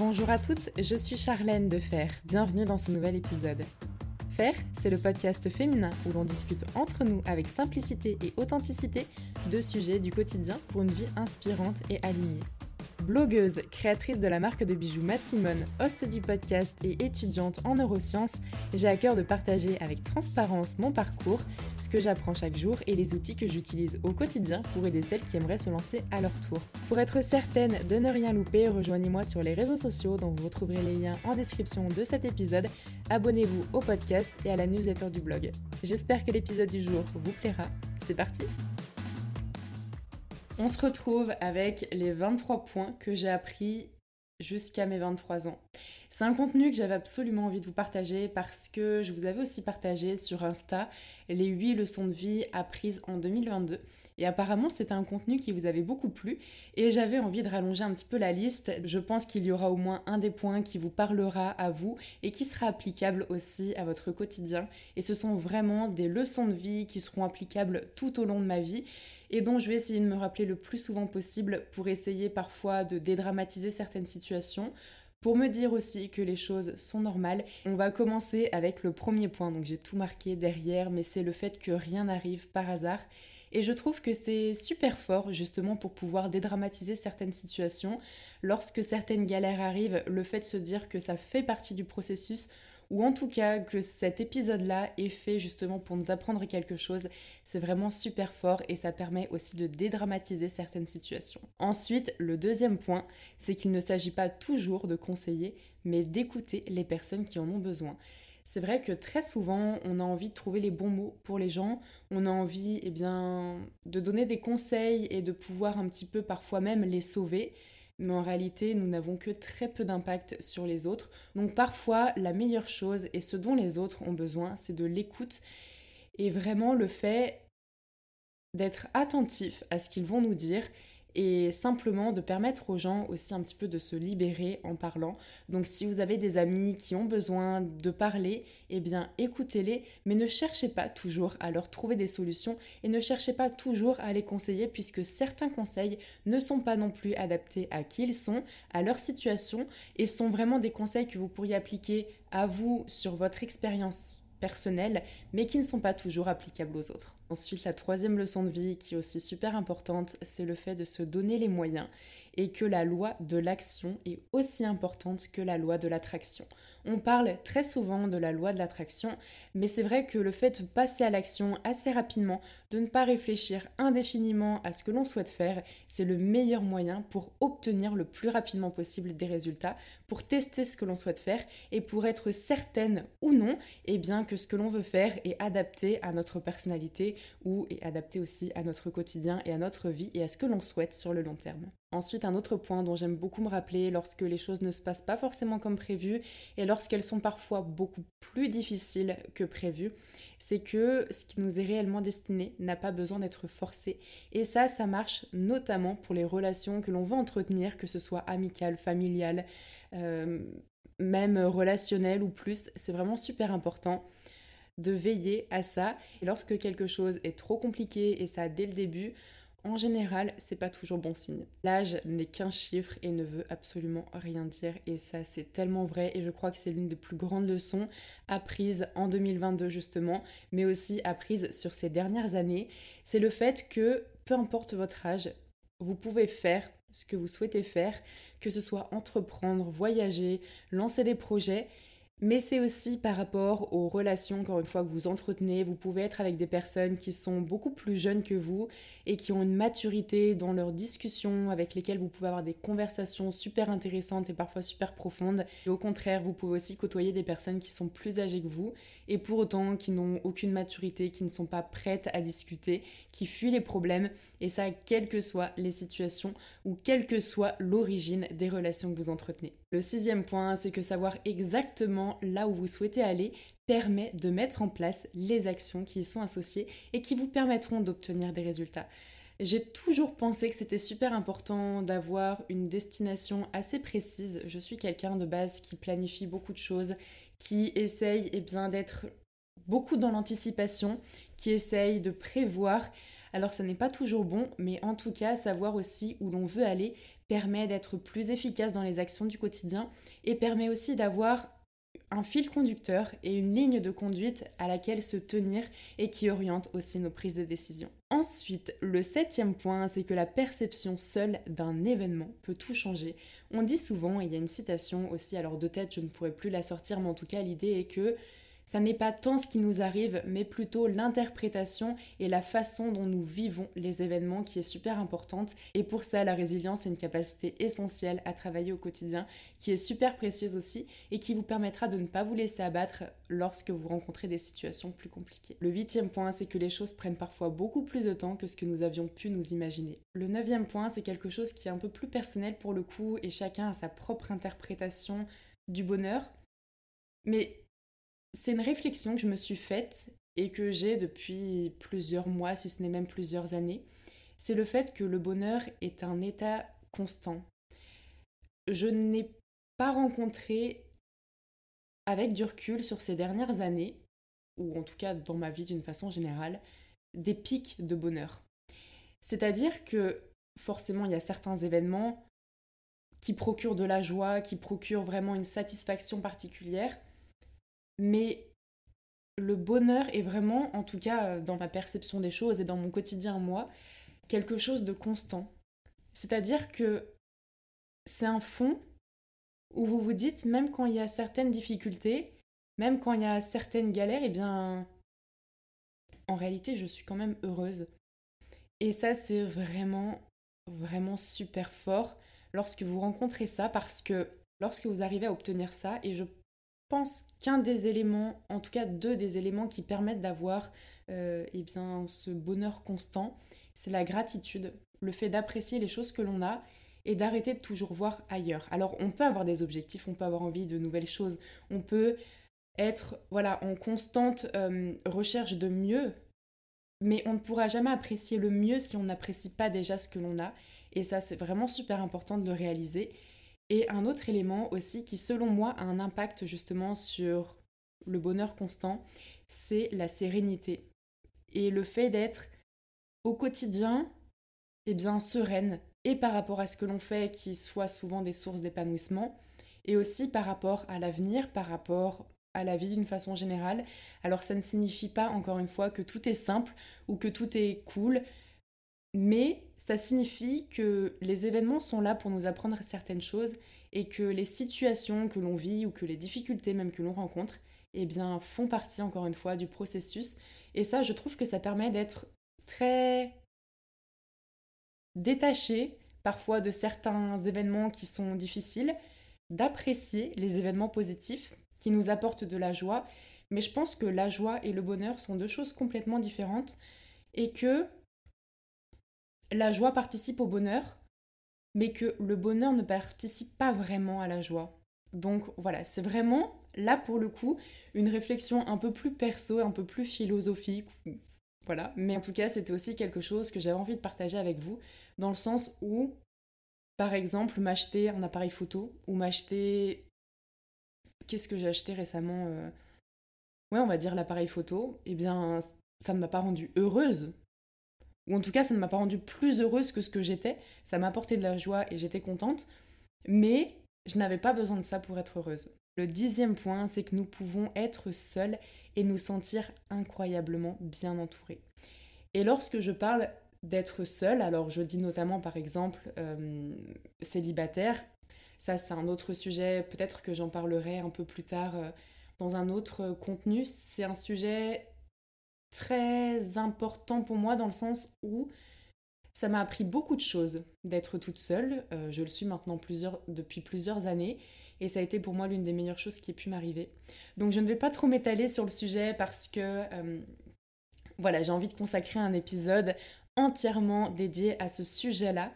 Bonjour à toutes, je suis Charlène de Fer. Bienvenue dans ce nouvel épisode. Faire, c'est le podcast féminin où l'on discute entre nous avec simplicité et authenticité de sujets du quotidien pour une vie inspirante et alignée. Blogueuse, créatrice de la marque de bijoux Massimone, host du podcast et étudiante en neurosciences, j'ai à cœur de partager avec transparence mon parcours, ce que j'apprends chaque jour et les outils que j'utilise au quotidien pour aider celles qui aimeraient se lancer à leur tour. Pour être certaine de ne rien louper, rejoignez-moi sur les réseaux sociaux dont vous retrouverez les liens en description de cet épisode. Abonnez-vous au podcast et à la newsletter du blog. J'espère que l'épisode du jour vous plaira. C'est parti on se retrouve avec les 23 points que j'ai appris jusqu'à mes 23 ans. C'est un contenu que j'avais absolument envie de vous partager parce que je vous avais aussi partagé sur Insta les 8 leçons de vie apprises en 2022. Et apparemment, c'était un contenu qui vous avait beaucoup plu et j'avais envie de rallonger un petit peu la liste. Je pense qu'il y aura au moins un des points qui vous parlera à vous et qui sera applicable aussi à votre quotidien. Et ce sont vraiment des leçons de vie qui seront applicables tout au long de ma vie et dont je vais essayer de me rappeler le plus souvent possible pour essayer parfois de dédramatiser certaines situations, pour me dire aussi que les choses sont normales. On va commencer avec le premier point, donc j'ai tout marqué derrière, mais c'est le fait que rien n'arrive par hasard. Et je trouve que c'est super fort justement pour pouvoir dédramatiser certaines situations. Lorsque certaines galères arrivent, le fait de se dire que ça fait partie du processus ou en tout cas que cet épisode-là est fait justement pour nous apprendre quelque chose, c'est vraiment super fort et ça permet aussi de dédramatiser certaines situations. Ensuite, le deuxième point, c'est qu'il ne s'agit pas toujours de conseiller, mais d'écouter les personnes qui en ont besoin. C'est vrai que très souvent, on a envie de trouver les bons mots pour les gens, on a envie eh bien, de donner des conseils et de pouvoir un petit peu parfois même les sauver, mais en réalité, nous n'avons que très peu d'impact sur les autres. Donc parfois, la meilleure chose et ce dont les autres ont besoin, c'est de l'écoute et vraiment le fait d'être attentif à ce qu'ils vont nous dire et simplement de permettre aux gens aussi un petit peu de se libérer en parlant. Donc si vous avez des amis qui ont besoin de parler, eh bien écoutez-les, mais ne cherchez pas toujours à leur trouver des solutions et ne cherchez pas toujours à les conseiller puisque certains conseils ne sont pas non plus adaptés à qui ils sont, à leur situation et sont vraiment des conseils que vous pourriez appliquer à vous sur votre expérience personnelles, mais qui ne sont pas toujours applicables aux autres. Ensuite, la troisième leçon de vie qui est aussi super importante, c'est le fait de se donner les moyens et que la loi de l'action est aussi importante que la loi de l'attraction. On parle très souvent de la loi de l'attraction, mais c'est vrai que le fait de passer à l'action assez rapidement, de ne pas réfléchir indéfiniment à ce que l'on souhaite faire, c'est le meilleur moyen pour obtenir le plus rapidement possible des résultats, pour tester ce que l'on souhaite faire et pour être certaine ou non eh bien, que ce que l'on veut faire est adapté à notre personnalité ou est adapté aussi à notre quotidien et à notre vie et à ce que l'on souhaite sur le long terme. Ensuite, un autre point dont j'aime beaucoup me rappeler lorsque les choses ne se passent pas forcément comme prévu et lorsqu'elles sont parfois beaucoup plus difficiles que prévu, c'est que ce qui nous est réellement destiné n'a pas besoin d'être forcé. Et ça, ça marche notamment pour les relations que l'on veut entretenir, que ce soit amicales, familiales, euh, même relationnelles ou plus. C'est vraiment super important de veiller à ça. Et lorsque quelque chose est trop compliqué, et ça dès le début, en général, c'est pas toujours bon signe. L'âge n'est qu'un chiffre et ne veut absolument rien dire. Et ça c'est tellement vrai. Et je crois que c'est l'une des plus grandes leçons apprises en 2022 justement, mais aussi apprises sur ces dernières années, c'est le fait que peu importe votre âge, vous pouvez faire ce que vous souhaitez faire, que ce soit entreprendre, voyager, lancer des projets mais c'est aussi par rapport aux relations, encore une fois, que vous entretenez. Vous pouvez être avec des personnes qui sont beaucoup plus jeunes que vous et qui ont une maturité dans leurs discussions, avec lesquelles vous pouvez avoir des conversations super intéressantes et parfois super profondes. Et au contraire, vous pouvez aussi côtoyer des personnes qui sont plus âgées que vous et pour autant qui n'ont aucune maturité, qui ne sont pas prêtes à discuter, qui fuient les problèmes. Et ça, quelles que soient les situations ou quelle que soit l'origine des relations que vous entretenez. Le sixième point, c'est que savoir exactement là où vous souhaitez aller permet de mettre en place les actions qui y sont associées et qui vous permettront d'obtenir des résultats. J'ai toujours pensé que c'était super important d'avoir une destination assez précise. Je suis quelqu'un de base qui planifie beaucoup de choses, qui essaye eh d'être beaucoup dans l'anticipation, qui essaye de prévoir. Alors ça n'est pas toujours bon, mais en tout cas, savoir aussi où l'on veut aller permet d'être plus efficace dans les actions du quotidien et permet aussi d'avoir un fil conducteur et une ligne de conduite à laquelle se tenir et qui oriente aussi nos prises de décision. Ensuite, le septième point, c'est que la perception seule d'un événement peut tout changer. On dit souvent, et il y a une citation aussi, alors de tête je ne pourrais plus la sortir, mais en tout cas l'idée est que ça n'est pas tant ce qui nous arrive, mais plutôt l'interprétation et la façon dont nous vivons les événements qui est super importante. Et pour ça, la résilience est une capacité essentielle à travailler au quotidien, qui est super précieuse aussi et qui vous permettra de ne pas vous laisser abattre lorsque vous rencontrez des situations plus compliquées. Le huitième point, c'est que les choses prennent parfois beaucoup plus de temps que ce que nous avions pu nous imaginer. Le neuvième point, c'est quelque chose qui est un peu plus personnel pour le coup et chacun a sa propre interprétation du bonheur. Mais c'est une réflexion que je me suis faite et que j'ai depuis plusieurs mois, si ce n'est même plusieurs années. C'est le fait que le bonheur est un état constant. Je n'ai pas rencontré, avec du recul sur ces dernières années, ou en tout cas dans ma vie d'une façon générale, des pics de bonheur. C'est-à-dire que forcément, il y a certains événements qui procurent de la joie, qui procurent vraiment une satisfaction particulière, mais le bonheur est vraiment, en tout cas euh, dans ma perception des choses et dans mon quotidien moi, quelque chose de constant. C'est-à-dire que c'est un fond où vous vous dites, même quand il y a certaines difficultés, même quand il y a certaines galères, eh bien, en réalité, je suis quand même heureuse. Et ça, c'est vraiment, vraiment super fort lorsque vous rencontrez ça, parce que lorsque vous arrivez à obtenir ça, et je pense qu'un des éléments, en tout cas deux des éléments qui permettent d'avoir euh, eh bien, ce bonheur constant, c'est la gratitude, le fait d'apprécier les choses que l'on a et d'arrêter de toujours voir ailleurs. Alors on peut avoir des objectifs, on peut avoir envie de nouvelles choses, on peut être voilà en constante euh, recherche de mieux, mais on ne pourra jamais apprécier le mieux si on n'apprécie pas déjà ce que l'on a. Et ça c'est vraiment super important de le réaliser. Et un autre élément aussi qui, selon moi, a un impact justement sur le bonheur constant, c'est la sérénité. Et le fait d'être au quotidien, eh bien, sereine, et par rapport à ce que l'on fait, qui soit souvent des sources d'épanouissement, et aussi par rapport à l'avenir, par rapport à la vie d'une façon générale. Alors ça ne signifie pas, encore une fois, que tout est simple ou que tout est cool, mais ça signifie que les événements sont là pour nous apprendre certaines choses et que les situations que l'on vit ou que les difficultés même que l'on rencontre, eh bien, font partie encore une fois du processus. Et ça, je trouve que ça permet d'être très détaché parfois de certains événements qui sont difficiles, d'apprécier les événements positifs qui nous apportent de la joie. Mais je pense que la joie et le bonheur sont deux choses complètement différentes et que la joie participe au bonheur, mais que le bonheur ne participe pas vraiment à la joie. Donc voilà, c'est vraiment là pour le coup une réflexion un peu plus perso, un peu plus philosophique. Voilà, mais en tout cas, c'était aussi quelque chose que j'avais envie de partager avec vous, dans le sens où, par exemple, m'acheter un appareil photo ou m'acheter. Qu'est-ce que j'ai acheté récemment euh, Ouais, on va dire l'appareil photo. Eh bien, ça ne m'a pas rendue heureuse ou en tout cas ça ne m'a pas rendue plus heureuse que ce que j'étais, ça m'a apporté de la joie et j'étais contente, mais je n'avais pas besoin de ça pour être heureuse. Le dixième point, c'est que nous pouvons être seuls et nous sentir incroyablement bien entourés. Et lorsque je parle d'être seul, alors je dis notamment par exemple euh, célibataire, ça c'est un autre sujet, peut-être que j'en parlerai un peu plus tard euh, dans un autre contenu, c'est un sujet très important pour moi dans le sens où ça m'a appris beaucoup de choses d'être toute seule. Euh, je le suis maintenant depuis plusieurs années et ça a été pour moi l'une des meilleures choses qui ait pu m'arriver. Donc je ne vais pas trop m'étaler sur le sujet parce que euh, voilà, j'ai envie de consacrer un épisode entièrement dédié à ce sujet-là.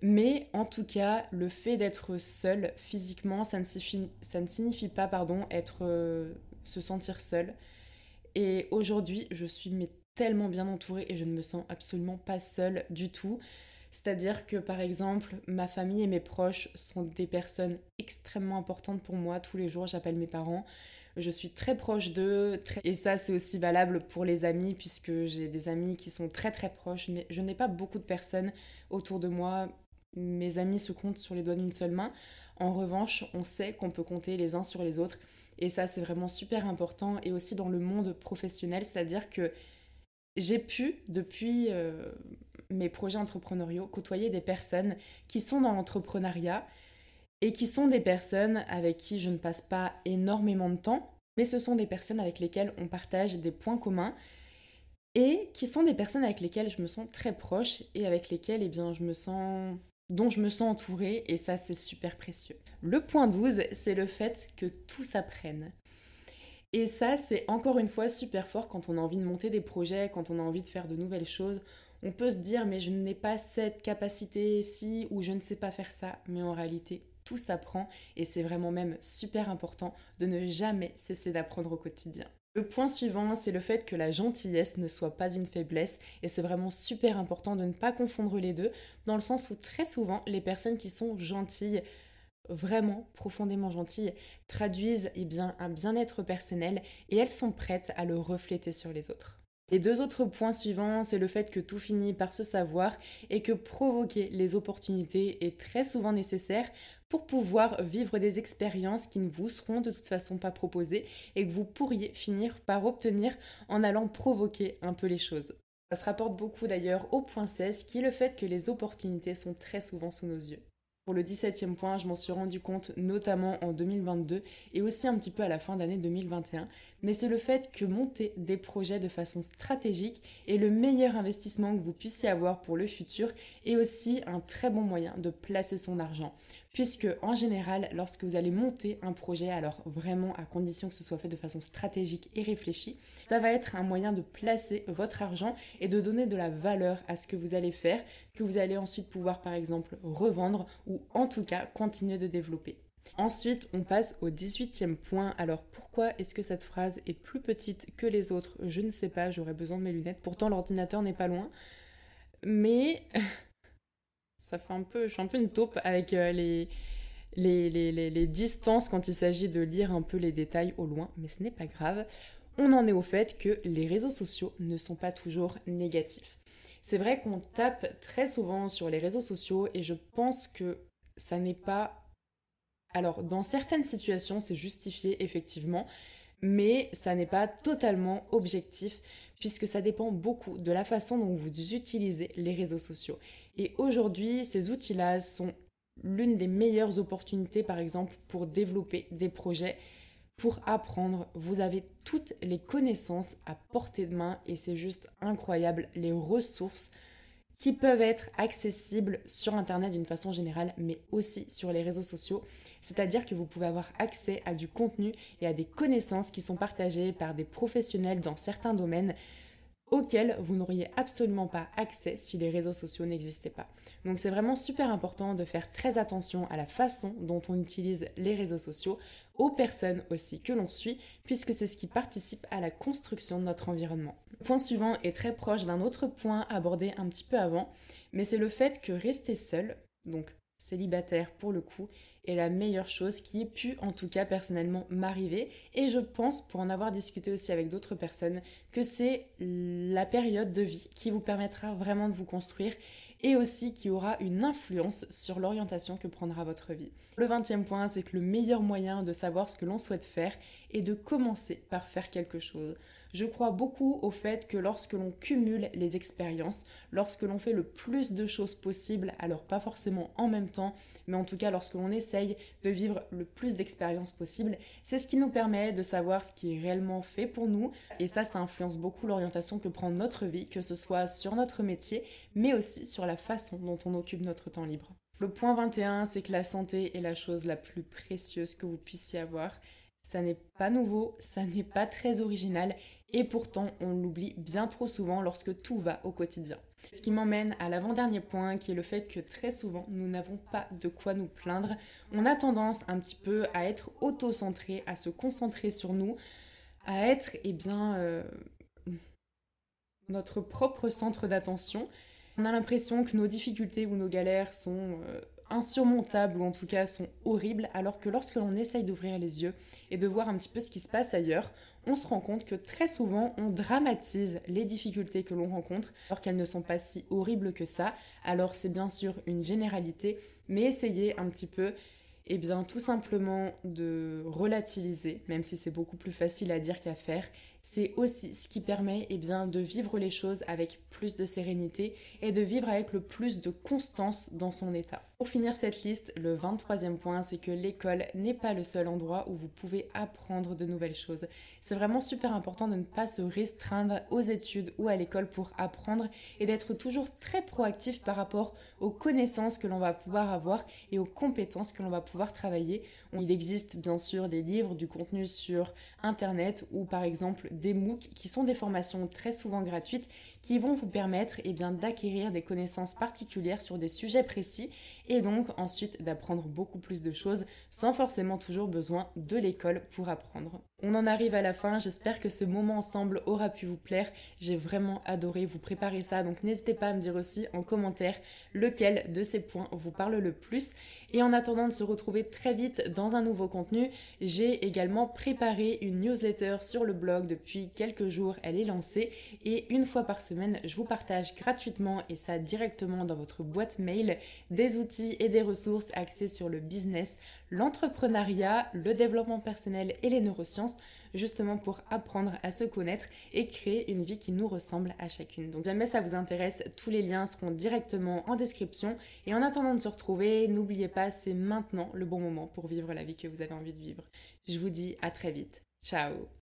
Mais en tout cas, le fait d'être seul physiquement, ça ne signifie, ça ne signifie pas pardon, être, euh, se sentir seul. Et aujourd'hui, je suis tellement bien entourée et je ne me sens absolument pas seule du tout. C'est-à-dire que par exemple, ma famille et mes proches sont des personnes extrêmement importantes pour moi. Tous les jours, j'appelle mes parents. Je suis très proche d'eux. Et ça, c'est aussi valable pour les amis, puisque j'ai des amis qui sont très très proches. Je n'ai pas beaucoup de personnes autour de moi mes amis se comptent sur les doigts d'une seule main. En revanche, on sait qu'on peut compter les uns sur les autres. Et ça, c'est vraiment super important. Et aussi dans le monde professionnel, c'est-à-dire que j'ai pu, depuis euh, mes projets entrepreneuriaux, côtoyer des personnes qui sont dans l'entrepreneuriat et qui sont des personnes avec qui je ne passe pas énormément de temps, mais ce sont des personnes avec lesquelles on partage des points communs et qui sont des personnes avec lesquelles je me sens très proche et avec lesquelles eh bien, je me sens dont je me sens entourée et ça c'est super précieux. Le point 12, c'est le fait que tout s'apprenne. Et ça c'est encore une fois super fort quand on a envie de monter des projets, quand on a envie de faire de nouvelles choses. On peut se dire mais je n'ai pas cette capacité-ci ou je ne sais pas faire ça, mais en réalité tout s'apprend et c'est vraiment même super important de ne jamais cesser d'apprendre au quotidien. Le point suivant, c'est le fait que la gentillesse ne soit pas une faiblesse et c'est vraiment super important de ne pas confondre les deux dans le sens où très souvent les personnes qui sont gentilles vraiment profondément gentilles traduisent eh bien, un bien-être personnel et elles sont prêtes à le refléter sur les autres. Les deux autres points suivants, c'est le fait que tout finit par se savoir et que provoquer les opportunités est très souvent nécessaire pour pouvoir vivre des expériences qui ne vous seront de toute façon pas proposées et que vous pourriez finir par obtenir en allant provoquer un peu les choses. Ça se rapporte beaucoup d'ailleurs au point 16 qui est le fait que les opportunités sont très souvent sous nos yeux. Pour le 17e point, je m'en suis rendu compte notamment en 2022 et aussi un petit peu à la fin d'année 2021, mais c'est le fait que monter des projets de façon stratégique est le meilleur investissement que vous puissiez avoir pour le futur et aussi un très bon moyen de placer son argent puisque en général, lorsque vous allez monter un projet, alors vraiment à condition que ce soit fait de façon stratégique et réfléchie, ça va être un moyen de placer votre argent et de donner de la valeur à ce que vous allez faire, que vous allez ensuite pouvoir par exemple revendre ou en tout cas continuer de développer. Ensuite, on passe au 18e point. Alors pourquoi est-ce que cette phrase est plus petite que les autres? Je ne sais pas, j'aurais besoin de mes lunettes. Pourtant, l'ordinateur n'est pas loin. Mais ça fait un peu, je suis un peu une taupe avec euh, les, les, les, les, distances quand il s'agit de lire un peu les détails au loin, mais ce n'est pas grave. On en est au fait que les réseaux sociaux ne sont pas toujours négatifs. C'est vrai qu'on tape très souvent sur les réseaux sociaux et je pense que ça n'est pas... Alors, dans certaines situations, c'est justifié effectivement, mais ça n'est pas totalement objectif puisque ça dépend beaucoup de la façon dont vous utilisez les réseaux sociaux. Et aujourd'hui, ces outils-là sont l'une des meilleures opportunités, par exemple, pour développer des projets, pour apprendre. Vous avez toutes les connaissances à portée de main et c'est juste incroyable, les ressources qui peuvent être accessibles sur Internet d'une façon générale, mais aussi sur les réseaux sociaux. C'est-à-dire que vous pouvez avoir accès à du contenu et à des connaissances qui sont partagées par des professionnels dans certains domaines auxquels vous n'auriez absolument pas accès si les réseaux sociaux n'existaient pas. Donc c'est vraiment super important de faire très attention à la façon dont on utilise les réseaux sociaux, aux personnes aussi que l'on suit, puisque c'est ce qui participe à la construction de notre environnement. Le point suivant est très proche d'un autre point abordé un petit peu avant, mais c'est le fait que rester seul, donc célibataire pour le coup, est la meilleure chose qui ait pu en tout cas personnellement m'arriver et je pense pour en avoir discuté aussi avec d'autres personnes que c'est la période de vie qui vous permettra vraiment de vous construire et aussi qui aura une influence sur l'orientation que prendra votre vie. Le 20e point, c'est que le meilleur moyen de savoir ce que l'on souhaite faire est de commencer par faire quelque chose. Je crois beaucoup au fait que lorsque l'on cumule les expériences, lorsque l'on fait le plus de choses possibles, alors pas forcément en même temps, mais en tout cas lorsque l'on essaye de vivre le plus d'expériences possible, c'est ce qui nous permet de savoir ce qui est réellement fait pour nous. Et ça, ça influence beaucoup l'orientation que prend notre vie, que ce soit sur notre métier, mais aussi sur la façon dont on occupe notre temps libre. Le point 21, c'est que la santé est la chose la plus précieuse que vous puissiez avoir. Ça n'est pas nouveau, ça n'est pas très original et pourtant on l'oublie bien trop souvent lorsque tout va au quotidien. Ce qui m'emmène à l'avant-dernier point qui est le fait que très souvent nous n'avons pas de quoi nous plaindre. On a tendance un petit peu à être auto-centré, à se concentrer sur nous, à être eh bien euh, notre propre centre d'attention. On a l'impression que nos difficultés ou nos galères sont euh, insurmontables ou en tout cas sont horribles, alors que lorsque l'on essaye d'ouvrir les yeux et de voir un petit peu ce qui se passe ailleurs, on se rend compte que très souvent on dramatise les difficultés que l'on rencontre alors qu'elles ne sont pas si horribles que ça. Alors c'est bien sûr une généralité, mais essayez un petit peu eh bien tout simplement de relativiser, même si c'est beaucoup plus facile à dire qu'à faire, c'est aussi ce qui permet eh de vivre les choses avec plus de sérénité et de vivre avec le plus de constance dans son état. Pour finir cette liste, le 23e point, c'est que l'école n'est pas le seul endroit où vous pouvez apprendre de nouvelles choses. C'est vraiment super important de ne pas se restreindre aux études ou à l'école pour apprendre et d'être toujours très proactif par rapport aux connaissances que l'on va pouvoir avoir et aux compétences que l'on va pouvoir travailler. Il existe bien sûr des livres, du contenu sur Internet ou par exemple des MOOC qui sont des formations très souvent gratuites qui vont vous permettre eh d'acquérir des connaissances particulières sur des sujets précis et donc ensuite d'apprendre beaucoup plus de choses sans forcément toujours besoin de l'école pour apprendre. On en arrive à la fin, j'espère que ce moment ensemble aura pu vous plaire. J'ai vraiment adoré vous préparer ça, donc n'hésitez pas à me dire aussi en commentaire lequel de ces points vous parle le plus. Et en attendant de se retrouver très vite dans un nouveau contenu, j'ai également préparé une newsletter sur le blog depuis quelques jours, elle est lancée. Et une fois par semaine, je vous partage gratuitement et ça directement dans votre boîte mail des outils et des ressources axés sur le business, l'entrepreneuriat, le développement personnel et les neurosciences, justement pour apprendre à se connaître et créer une vie qui nous ressemble à chacune. Donc jamais ça vous intéresse, tous les liens seront directement en description. Et en attendant de se retrouver, n'oubliez pas, c'est maintenant le bon moment pour vivre la vie que vous avez envie de vivre. Je vous dis à très vite. Ciao